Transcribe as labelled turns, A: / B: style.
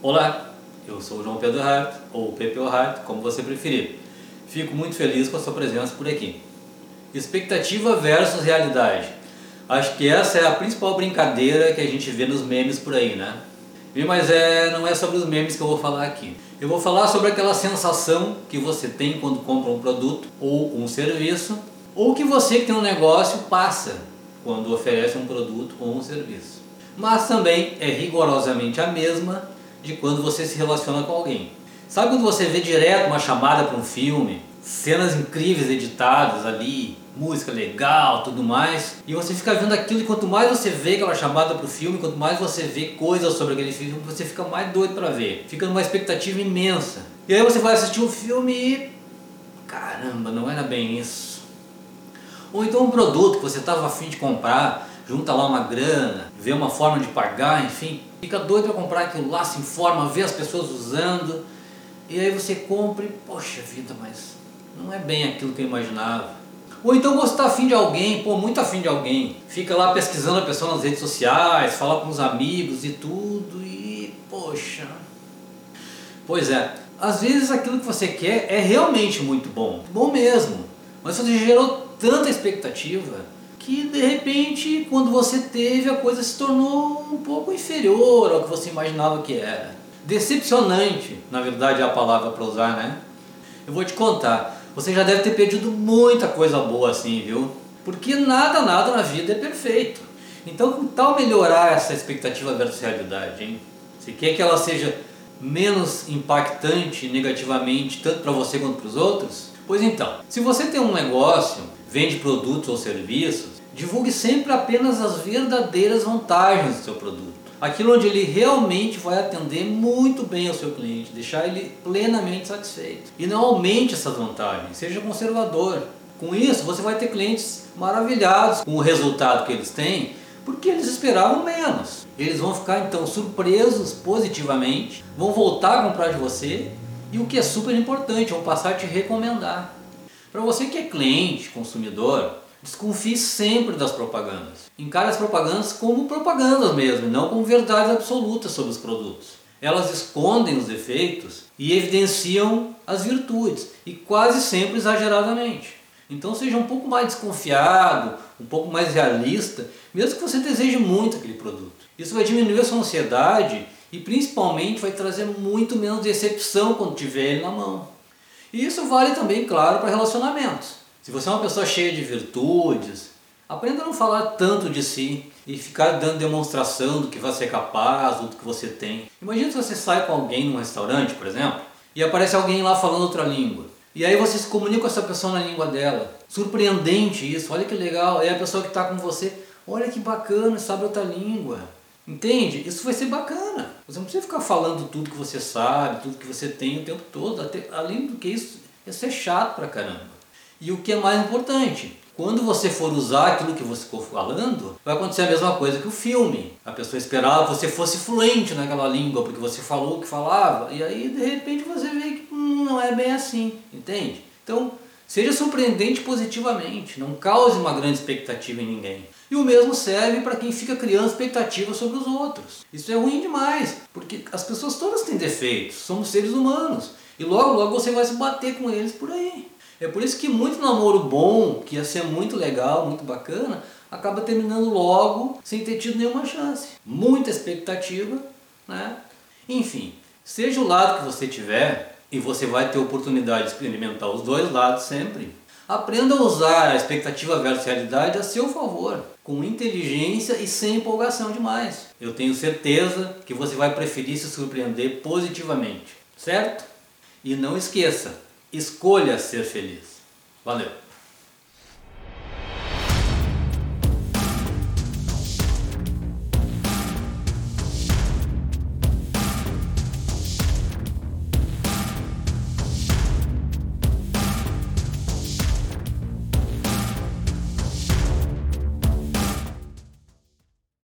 A: Olá, eu sou João Pedro Hart, ou Pepe Hart, como você preferir. Fico muito feliz com a sua presença por aqui. Expectativa versus realidade. Acho que essa é a principal brincadeira que a gente vê nos memes por aí, né? Mas é, não é sobre os memes que eu vou falar aqui. Eu vou falar sobre aquela sensação que você tem quando compra um produto ou um serviço, ou que você que tem um negócio passa quando oferece um produto ou um serviço. Mas também é rigorosamente a mesma de quando você se relaciona com alguém. Sabe quando você vê direto uma chamada para um filme, cenas incríveis editadas ali, música legal, tudo mais, e você fica vendo aquilo e quanto mais você vê aquela chamada para o filme, quanto mais você vê coisas sobre aquele filme, você fica mais doido para ver, fica numa expectativa imensa. E aí você vai assistir um filme e caramba, não era bem isso. Ou então um produto que você estava afim de comprar, junta lá uma grana, vê uma forma de pagar, enfim, fica doido para comprar aquilo lá, se informa, vê as pessoas usando, e aí você compra e, poxa vida, mas não é bem aquilo que eu imaginava. Ou então você está afim de alguém, pô, muito afim de alguém, fica lá pesquisando a pessoa nas redes sociais, fala com os amigos e tudo, e poxa. Pois é, às vezes aquilo que você quer é realmente muito bom, bom mesmo, mas você gerou tanta expectativa que de repente, quando você teve, a coisa se tornou um pouco inferior ao que você imaginava que era. Decepcionante, na verdade é a palavra para usar, né? Eu vou te contar, você já deve ter perdido muita coisa boa assim, viu? Porque nada, nada na vida é perfeito. Então, que tal melhorar essa expectativa versus realidade, hein? Você quer que ela seja menos impactante negativamente, tanto para você quanto para os outros? Pois então, se você tem um negócio, vende produtos ou serviços, divulgue sempre apenas as verdadeiras vantagens do seu produto. Aquilo onde ele realmente vai atender muito bem ao seu cliente, deixar ele plenamente satisfeito. E não aumente essas vantagens, seja conservador. Com isso, você vai ter clientes maravilhados com o resultado que eles têm, porque eles esperavam menos. Eles vão ficar então surpresos positivamente, vão voltar a comprar de você e o que é super importante, vão passar a te recomendar. Para você que é cliente, consumidor, desconfie sempre das propagandas. Encare as propagandas como propagandas mesmo, não como verdades absolutas sobre os produtos. Elas escondem os defeitos e evidenciam as virtudes, e quase sempre exageradamente. Então seja um pouco mais desconfiado, um pouco mais realista, mesmo que você deseje muito aquele produto. Isso vai diminuir a sua ansiedade e principalmente vai trazer muito menos decepção quando tiver ele na mão. E isso vale também, claro, para relacionamentos. Se você é uma pessoa cheia de virtudes, aprenda a não falar tanto de si e ficar dando demonstração do que você é capaz, do que você tem. Imagina se você sai com alguém num restaurante, por exemplo, e aparece alguém lá falando outra língua. E aí você se comunica com essa pessoa na língua dela. Surpreendente isso, olha que legal. Aí a pessoa que está com você, olha que bacana, sabe outra língua. Entende? Isso vai ser bacana. Você não precisa ficar falando tudo que você sabe, tudo que você tem o tempo todo. Até, além do que isso, isso é chato pra caramba. E o que é mais importante, quando você for usar aquilo que você ficou falando, vai acontecer a mesma coisa que o filme. A pessoa esperava que você fosse fluente naquela língua, porque você falou o que falava, e aí de repente você vê que hum, não é bem assim, entende? Então, seja surpreendente positivamente, não cause uma grande expectativa em ninguém. E o mesmo serve para quem fica criando expectativas sobre os outros. Isso é ruim demais, porque as pessoas todas têm defeitos, somos seres humanos. E logo, logo você vai se bater com eles por aí. É por isso que muito namoro bom, que ia ser muito legal, muito bacana, acaba terminando logo sem ter tido nenhuma chance. Muita expectativa, né? Enfim, seja o lado que você tiver, e você vai ter oportunidade de experimentar os dois lados sempre, Aprenda a usar a expectativa versus realidade a seu favor, com inteligência e sem empolgação demais. Eu tenho certeza que você vai preferir se surpreender positivamente, certo? E não esqueça, escolha ser feliz. Valeu!